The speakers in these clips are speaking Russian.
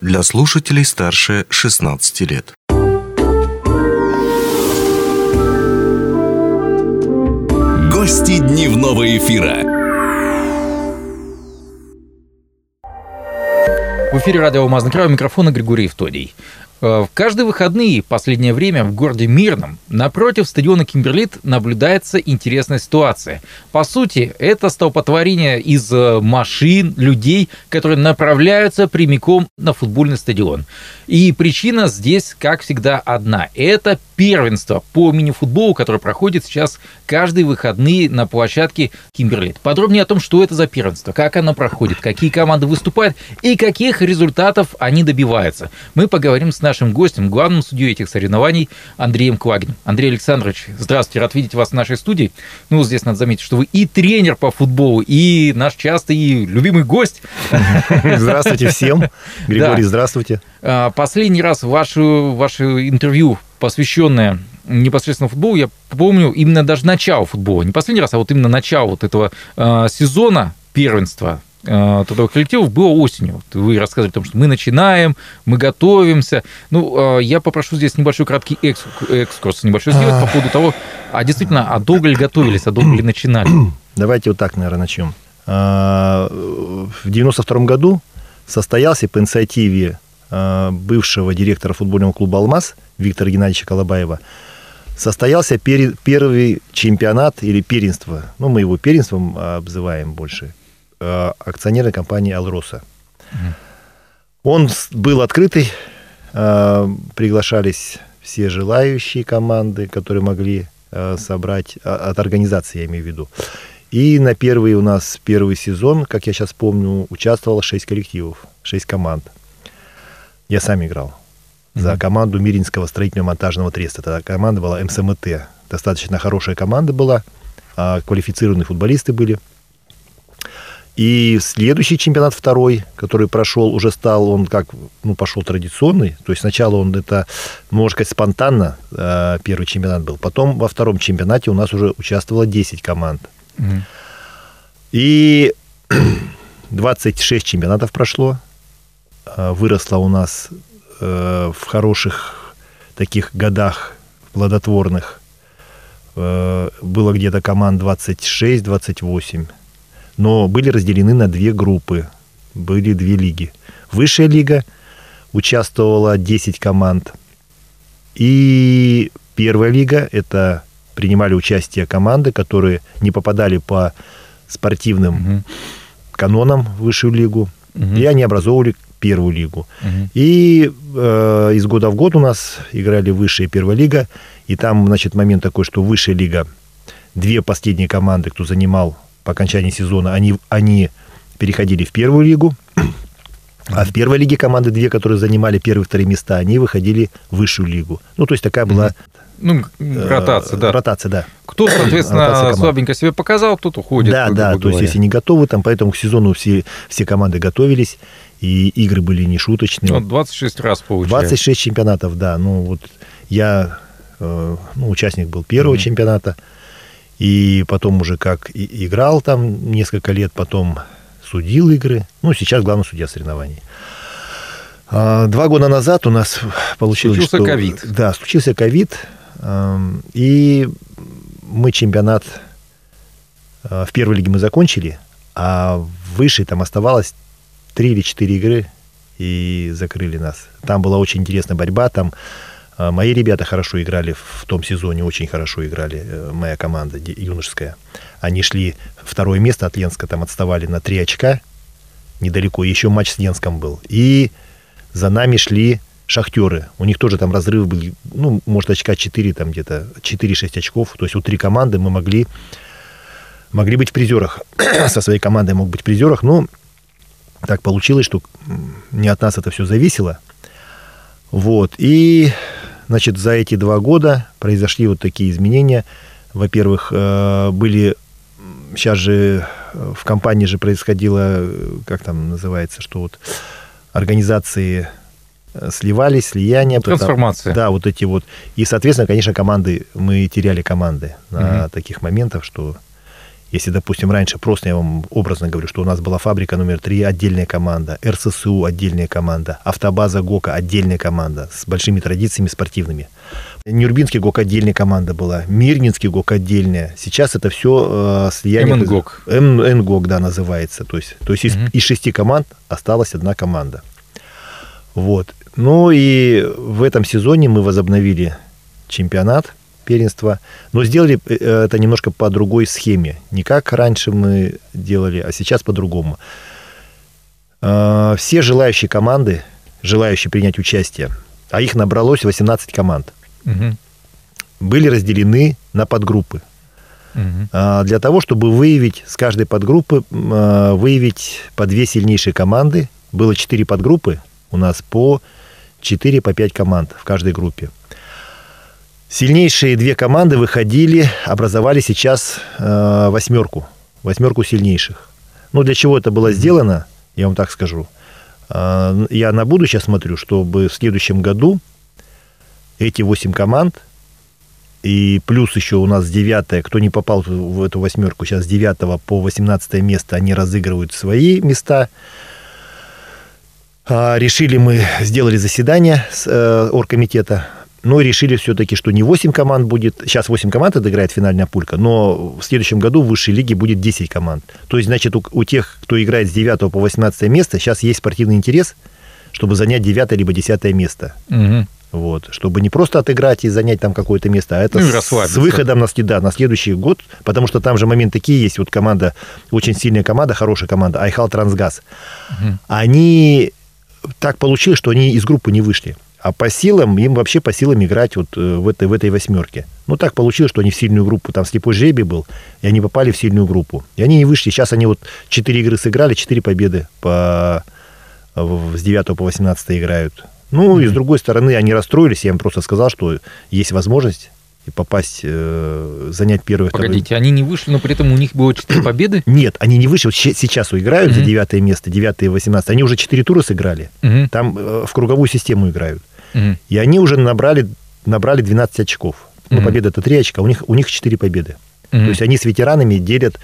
для слушателей старше 16 лет. Гости дневного эфира. В эфире радио «Алмазный край» у микрофона Григорий Евтодий. Э, в каждые выходные последнее время в городе Мирном напротив стадиона Кимберлит наблюдается интересная ситуация. По сути, это столпотворение из э, машин, людей, которые направляются прямиком на футбольный стадион. И причина здесь, как всегда, одна. Это первенство по мини-футболу, которое проходит сейчас каждые выходные на площадке Кимберлит. Подробнее о том, что это за первенство, как оно проходит, какие команды выступают и каких результатов они добиваются. Мы поговорим с нашим гостем, главным судьей этих соревнований Андреем Квагиным. Андрей Александрович, здравствуйте, рад видеть вас в нашей студии. Ну, здесь надо заметить, что вы и тренер по футболу, и наш частый и любимый гость. Здравствуйте всем. Григорий, здравствуйте. А, последний раз ваше, ваше интервью, посвященное непосредственно футболу, я помню именно даже начало футбола. Не последний раз, а вот именно начало вот этого э, сезона первенства э, трудовых коллективов было осенью. Вот вы рассказывали о том, что мы начинаем, мы готовимся. Ну, э, я попрошу здесь небольшой краткий экскурс, небольшой сделать по поводу того, а действительно, а долго ли готовились, а долго ли начинали? Давайте вот так, наверное, начнем. В 92 году состоялся по инициативе Э, бывшего директора футбольного клуба «Алмаз» Виктора Геннадьевича Колобаева, состоялся первый чемпионат или первенство, ну, мы его первенством обзываем больше, э, акционерной компании «Алроса». Он был открытый, э, приглашались все желающие команды, которые могли собрать, а, от организации, я имею в виду. И на первый у нас первый сезон, как я сейчас помню, участвовало 6 коллективов, 6 команд. Я сам играл mm-hmm. за команду Миринского строительно-монтажного треста. Эта команда была МСМТ. Достаточно хорошая команда была, а, квалифицированные футболисты были. И следующий чемпионат второй, который прошел, уже стал, он как, ну, пошел традиционный. То есть сначала он это, можно сказать, спонтанно э, первый чемпионат был. Потом во втором чемпионате у нас уже участвовало 10 команд. Mm-hmm. И 26 чемпионатов прошло. Э, выросла у нас э, в хороших таких годах плодотворных. Э, было где-то команд 26-28. Но были разделены на две группы. Были две лиги. Высшая лига участвовала 10 команд. И первая лига – это принимали участие команды, которые не попадали по спортивным угу. канонам в высшую лигу. Угу. И они образовывали первую лигу. Угу. И э, из года в год у нас играли высшая и первая лига. И там, значит, момент такой, что высшая лига, две последние команды, кто занимал по окончании сезона, они, они переходили в первую лигу. А в первой лиге команды две, которые занимали первые вторые места, они выходили в высшую лигу. Ну, то есть такая была ну, ротация, да. Ротация, да. Кто, соответственно, слабенько себя показал, тот уходит. Да, да, то есть если не готовы, там, поэтому к сезону все, все команды готовились, и игры были не шуточные. Вот 26 раз получается. 26 чемпионатов, да. Ну, вот я э, ну, участник был первого mm-hmm. чемпионата, и потом уже как играл там несколько лет, потом судил игры. Ну, сейчас главный судья соревнований. А, два года назад у нас получилось, случился ковид. Да, случился ковид. И мы чемпионат э, в первой лиге мы закончили, а в высшей там оставалось три или четыре игры, и закрыли нас. Там была очень интересная борьба, там мои ребята хорошо играли в том сезоне, очень хорошо играли, э, моя команда юношеская. Они шли второе место от Ленска, там отставали на три очка, недалеко, еще матч с Ленском был. И за нами шли шахтеры. У них тоже там разрывы были, ну, может, очка 4, там где-то 4-6 очков. То есть у три команды мы могли, могли быть в призерах. Со своей командой мог быть в призерах, но так получилось, что не от нас это все зависело. Вот. И, значит, за эти два года произошли вот такие изменения. Во-первых, э, были... Сейчас же в компании же происходило, как там называется, что вот организации Э, сливались, слияние. Трансформация. Да, вот эти вот. И, соответственно, конечно, команды, мы теряли команды на угу. таких моментах, что Если, допустим, раньше, просто я вам образно говорю, что у нас была фабрика номер 3, отдельная команда, РССУ отдельная команда, автобаза ГОКа отдельная команда с большими традициями спортивными. Нюрбинский ГОК отдельная команда была, Мирнинский ГОК отдельная. Сейчас это все э, слияние... МНГОК. МНГОК, да, называется. То есть, то есть из, Мгм. из шести команд осталась одна команда. Вот. Ну и в этом сезоне мы возобновили чемпионат первенства, но сделали э, это немножко по другой схеме. Не как раньше мы делали, а сейчас по-другому. Э, Все желающие команды, желающие принять участие, а их набралось 18 команд, Мгм. были разделены на подгруппы. А, для того, чтобы выявить с каждой подгруппы, а, выявить по две сильнейшие команды. Было четыре подгруппы, у нас по 4 по 5 команд в каждой группе. Сильнейшие две команды выходили, образовали сейчас э, восьмерку, восьмерку сильнейших. Ну, для чего это было сделано, я вам так скажу. А, Я на будущее смотрю, чтобы в следующем году эти восемь команд и плюс еще у нас девятое, кто не попал в эту восьмерку, сейчас с 9 по 18 место они разыгрывают свои места. А, Решили мы, сделали заседание с э, оргкомитета, но решили все-таки, что не 8 команд будет, сейчас 8 команд отыграет финальная пулька, но в следующем году в высшей лиге будет 10 команд. То есть, значит, у, у тех, кто играет с 9 по 18 место, сейчас есть спортивный интерес, чтобы занять 9 либо 10 место. Мгм. Вот, чтобы не просто отыграть и занять там какое-то место, а это Ну с- выходом на, да, на следующий год, потому что там же момент такие есть. Вот команда, очень сильная команда, хорошая команда, Айхал Трансгаз. Мгм. Они так получилось, что они из группы не вышли. А по силам, им вообще по силам играть вот э, в этой, в этой восьмерке. Ну, так получилось, что они в сильную группу, там слепой жребий был, и они попали в сильную группу. И они не вышли. Сейчас они вот 4 игры сыграли, 4 победы по, с 9 по 18 играют. Ну, и с другой стороны, они расстроились. Я им просто сказал, что есть возможность попасть, э, занять первое, второе. Погодите, они не вышли, но при этом у них было 4 победы? Нет, они не вышли. Вот сейчас играют за Мгм. девятое место, 9 и 18. Они уже 4 тура сыграли. Там э, в круговую систему играют. И они уже набрали, набрали 12 очков. Ну, победа это 3 очка, у них, у них 4 победы. То есть они с ветеранами делят,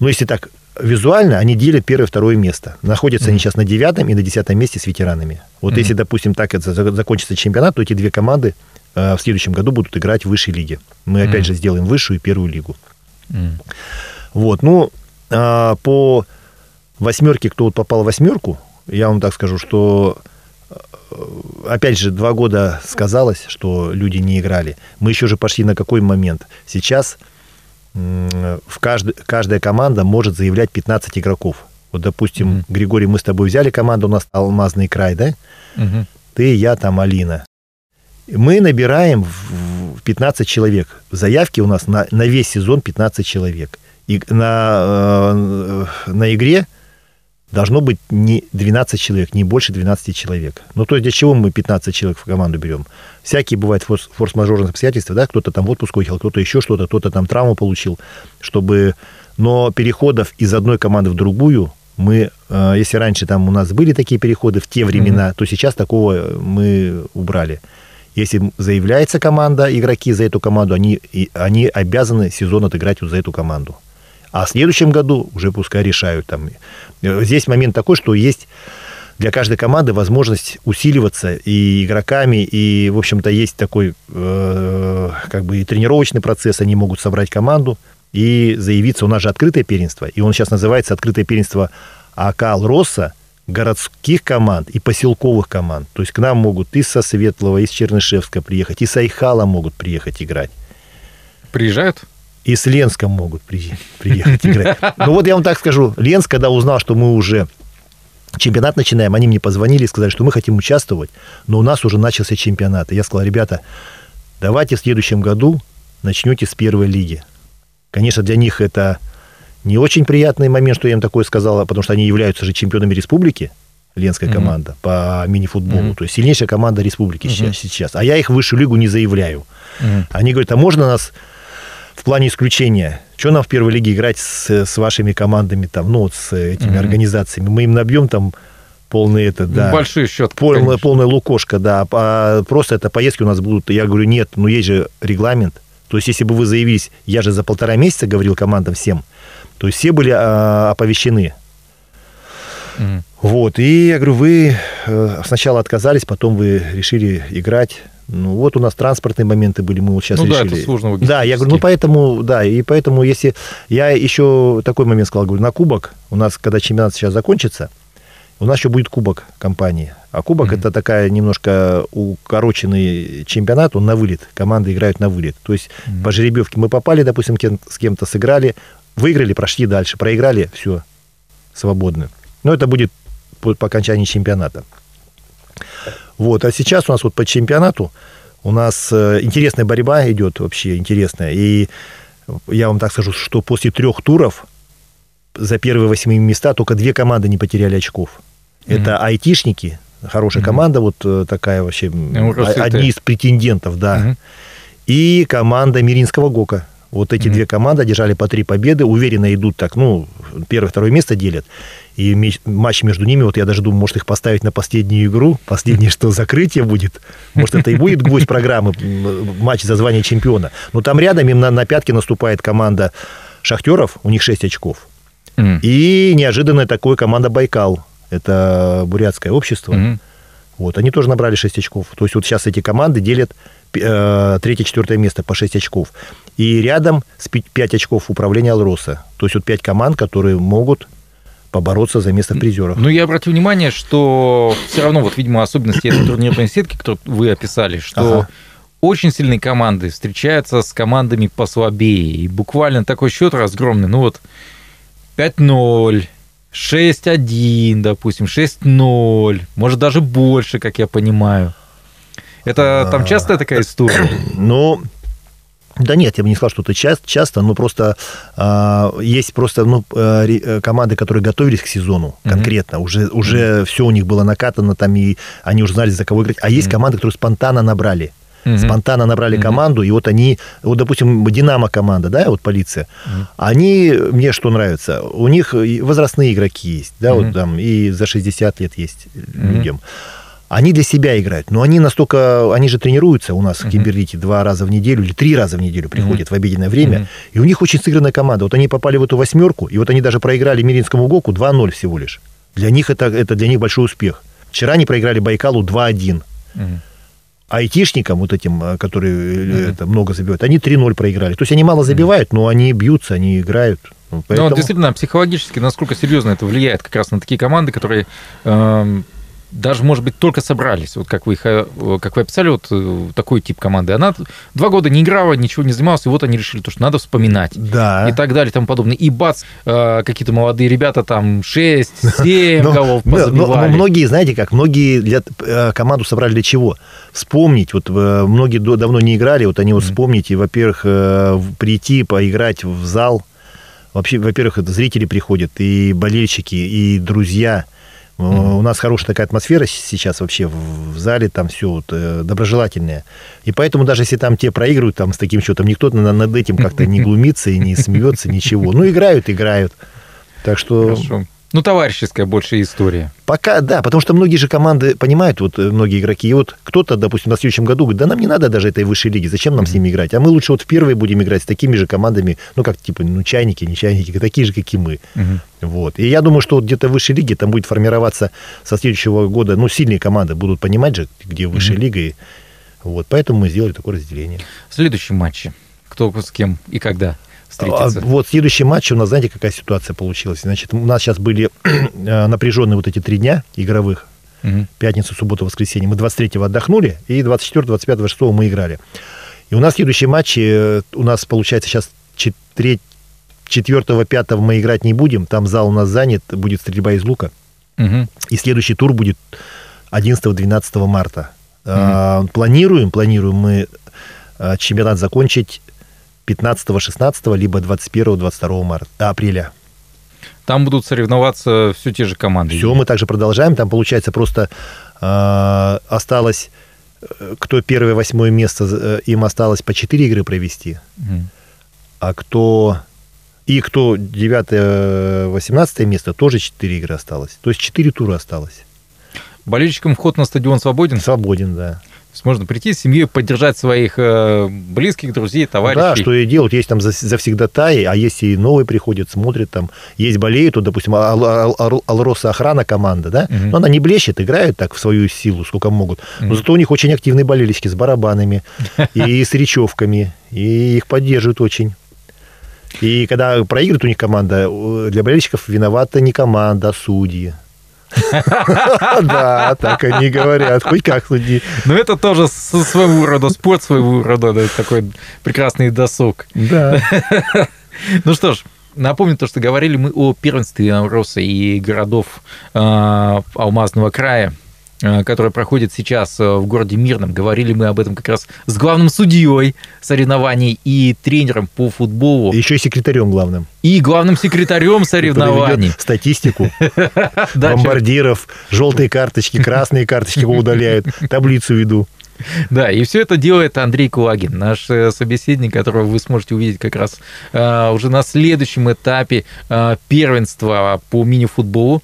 ну, если так, визуально, они делят первое и второе место. Находятся они сейчас на девятом и на десятом месте с ветеранами. Вот если, допустим, так это за- закончится чемпионат, то эти две команды в следующем году будут играть в высшей лиге. Мы опять Мгм. же сделаем высшую и первую лигу. Мгм. Вот, ну, а, по восьмерке, кто вот попал в восьмерку, я вам так скажу, что э, опять же, два года сказалось, что люди не играли. Мы еще же пошли на какой момент? Сейчас в кажд... каждая команда может заявлять 15 игроков. Вот, допустим, Мгм. Григорий, мы с тобой взяли команду, у нас Алмазный край, да? Мгм. Ты, я, там, Алина. Мы набираем в в 15 человек. Заявки у нас на, на весь сезон 15 человек. И на, э, на игре должно быть не 12 человек, не больше 12 человек. Ну, то есть для чего мы 15 человек в команду берем? Всякие бывают форс- форс-мажорные обстоятельства, да, кто-то там в отпуск уехал, кто-то еще что-то, кто-то там травму получил, чтобы... Но переходов из одной команды в другую мы, э, если раньше там у нас были такие переходы в те времена, то сейчас такого мы убрали. Если заявляется команда, игроки за эту команду, они, они обязаны сезон отыграть за эту команду. А в следующем году уже пускай решают там. Э, Здесь момент такой, что есть для каждой команды возможность усиливаться и игроками, и, в общем-то, есть такой э, как бы и тренировочный процесс, они могут собрать команду и заявиться. У нас же открытое первенство, и он сейчас называется открытое первенство АК «Росса», городских команд и поселковых команд. То есть к нам могут из со Светлого, из Чернышевска приехать, и с Айхала могут приехать играть. Приезжают? И с Ленском могут при- приехать играть. Ну вот я вам так скажу. Ленск, когда узнал, что мы уже чемпионат начинаем, они мне позвонили и сказали, что мы хотим участвовать, но у нас уже начался чемпионат. И я сказал, ребята, давайте в следующем году начнете с первой лиги. Конечно, для них это не очень приятный момент, что я им такое сказала, потому что они являются же чемпионами республики, Ленская Мгм. команда по мини-футболу. Мгм. То есть сильнейшая команда республики Мгм. сейчас, сейчас. А я их в высшую лигу не заявляю. Мгм. Они говорят, а можно нас в плане исключения? Что нам в первой лиге играть с, с вашими командами, там, ну, вот с этими Мгм. организациями? Мы им набьем там полный это, да. Большой счет. Полная, конечно. полная лукошка, да. А просто это поездки у нас будут. Я говорю, нет, ну есть же регламент. То есть, если бы вы заявились, я же за полтора месяца говорил командам всем, То есть все были а, оповещены. Мгм. Вот, и я говорю, вы э, сначала отказались, потом вы решили играть. Ну, вот у нас транспортные моменты были, мы вот сейчас Ну да, решили. это сложно Да, я говорю, ну поэтому, да, и поэтому, если я еще такой момент сказал, говорю, на кубок, у нас, когда чемпионат сейчас закончится, у нас еще будет кубок компании. А кубок Мгм. это такая немножко укороченный чемпионат, он на вылет. Команды играют на вылет. То есть Мгм. по жеребьевке мы попали, допустим, с кем-то сыграли, выиграли, прошли дальше, проиграли, все, свободны. Но это будет по, по окончании чемпионата. Вот, а сейчас у нас вот по чемпионату у нас э, интересная борьба идет вообще, интересная. И я вам так скажу, что после трех туров за первые восьми места только две команды не потеряли очков. Это айтишники, хорошая Мгм. команда, вот э, такая вообще, Росвиты. одни из претендентов, да. Мгм. И команда Миринского ГОКа. Вот эти Мгм. две команды одержали по три победы, уверенно идут так, ну, первое-второе место делят. И матч между ними, вот я даже думаю, может их поставить на последнюю игру, последнее, что закрытие будет. Может, это и будет гвоздь программы, матч за звание чемпиона. Но там рядом им на, на пятки наступает команда Шахтеров, у них 6 очков. Мгм. И неожиданная такое команда Байкал. Это бурятское общество. Мгм. Вот, они тоже набрали 6 очков. То есть вот сейчас эти команды делят э, третье-четвертое место по 6 очков. И рядом с 5 очков управления Алроса. То есть вот 5 команд, которые могут побороться за место в призерах. Ну, я обратил внимание, что все равно, вот, видимо, особенности этой турнирной сетки, которую вы описали, что Ага. очень сильные команды встречаются с командами послабее. И буквально такой счет разгромный. Ну вот 5-0, 6-1, допустим, 6-0, может даже больше, как я понимаю. Это там А. частая такая история? Ну, да нет, я бы не сказал, что это часто, часто но просто а, есть просто ну, э, э, команды, которые готовились к сезону конкретно, уже, уже все у них было накатано, там, и они уже знали, за кого играть. А есть Мгм. команды, которые спонтанно набрали. Мгм. спонтанно набрали Мгм. команду, и вот они, вот, допустим, Динамо команда, да, вот полиция, Мгм. они, мне что нравится, у них возрастные игроки есть, да, Мгм. вот там и за 60 лет есть Мгм. людям. Они для себя играют, но они настолько, они же тренируются у нас в. Кимберлите два раза в неделю или три раза в неделю приходят в обеденное время, и у них очень сыгранная команда. Вот они попали в эту восьмерку, и вот они даже проиграли Миринскому ГОКу 2-0 всего лишь. Для них это, это для них большой успех. Вчера они проиграли Байкалу 2-1 Мгм. Айтишникам, вот этим, э, которые э, Мгм. это, много забивают, они 3-0 проиграли. То есть они мало забивают, но они бьются, они играют. Ну, Но поэтому- действительно, психологически, насколько серьезно это влияет как раз на такие команды, которые эм, даже, может быть, только собрались. Вот как вы, их, э, как вы описали, вот э, такой тип команды. Она два года не играла, ничего не занималась, и вот они решили, то, что надо вспоминать. Да. И так далее, и тому подобное. И бац, э, какие-то молодые ребята там 6-7 Но- голов но- но- но позабивали. многие, знаете как, многие для, команду собрали для чего? Вспомнить. Вот многие давно не играли, вот они вот вспомнить и, во-первых, прийти, поиграть в зал. Вообще, во-первых, это зрители приходят, и болельщики, и друзья. Э. У нас хорошая такая атмосфера сейчас вообще в зале, там все вот, э, доброжелательное. И поэтому даже если там те проигрывают там с таким счетом, никто на- над этим как-то не глумится и не смеется, ничего. Ну, играют, играют. Так что Хорошо. Ну, товарищеская больше история. Пока, да, потому что многие же команды понимают, вот э, многие игроки, и вот кто-то, допустим, на следующем году говорит, да нам не надо даже этой высшей лиги, зачем нам с ними играть? А мы лучше вот в первой будем играть с такими же командами, ну, как типа, ну, чайники, не чайники, такие же, как и мы. Мгм. Вот. И я думаю, что вот где-то в высшей лиге там будет формироваться со следующего года, ну, сильные команды будут понимать же, где высшая Мгм. лига, и вот, поэтому мы сделали такое разделение. Следующие матчи. Кто с кем и когда А, встретится. Вот следующий матч у нас, знаете, какая ситуация получилась? Значит, у нас сейчас были э, напряженные вот эти три дня игровых, Мгм. пятницу, субботу, воскресенье. Мы 23-го отдохнули, и 24, 25, 26 мы играли. И у нас следующие матчи, э, у нас получается сейчас 4 5 мы играть не будем, там зал у нас занят, будет стрельба из лука. Мгм. И следующий тур будет 11-12 марта. А, Планируем, планируем мы а, чемпионат закончить 15-16, либо 21-22 марта, а, апреля. Там будут соревноваться все те же команды. Все, мы также продолжаем. Там, получается, просто э, осталось, кто первое, восьмое место, э, им осталось по 4 игры провести. Мгм. А кто... И кто 9-18 место, тоже 4 игры осталось. То есть 4 тура осталось. Болельщикам вход на стадион свободен? Свободен, да. Есть можно прийти с семьей, поддержать своих э, близких, друзей, товарищей. Да, что и делают. Есть там завсегдатаи, а есть и новые приходят, смотрят там. Есть болеют, вот, допустим, Алроса охрана команда, да? Угу. Но она не блещет, играют так в свою силу, сколько могут. Но угу. зато у них очень активные болельщики с барабанами и с речевками, и их поддерживают очень. И когда проигрывает у них команда, для болельщиков виновата не команда, а судьи. Да, так они говорят. Хоть как суди. Но это тоже своего рода спорт, своего рода такой прекрасный досуг. Да. Ну что ж, Напомню то, что говорили мы о первенстве Роса и городов э, Алмазного края. Э, которая проходит сейчас э, в городе Мирном. Говорили мы об этом как раз с главным судьей соревнований и тренером по футболу. Еще и секретарем главным. И главным секретарем соревнований. Статистику. Бомбардиров, желтые карточки, красные карточки удаляют, таблицу веду. Да, и все это делает Андрей Кулагин, наш э, собеседник, которого вы сможете увидеть как раз уже на следующем этапе первенства по мини-футболу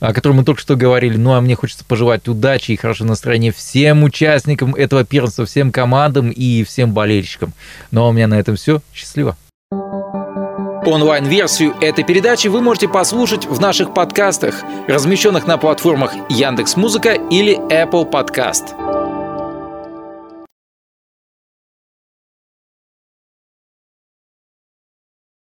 о котором мы только что говорили. Ну, а мне хочется пожелать удачи и хорошего настроения всем участникам этого первенства, всем командам и всем болельщикам. Ну, а у меня на этом все. Счастливо. Онлайн-версию этой передачи вы можете послушать в наших подкастах, размещенных на платформах Яндекс.Музыка или Apple Podcast.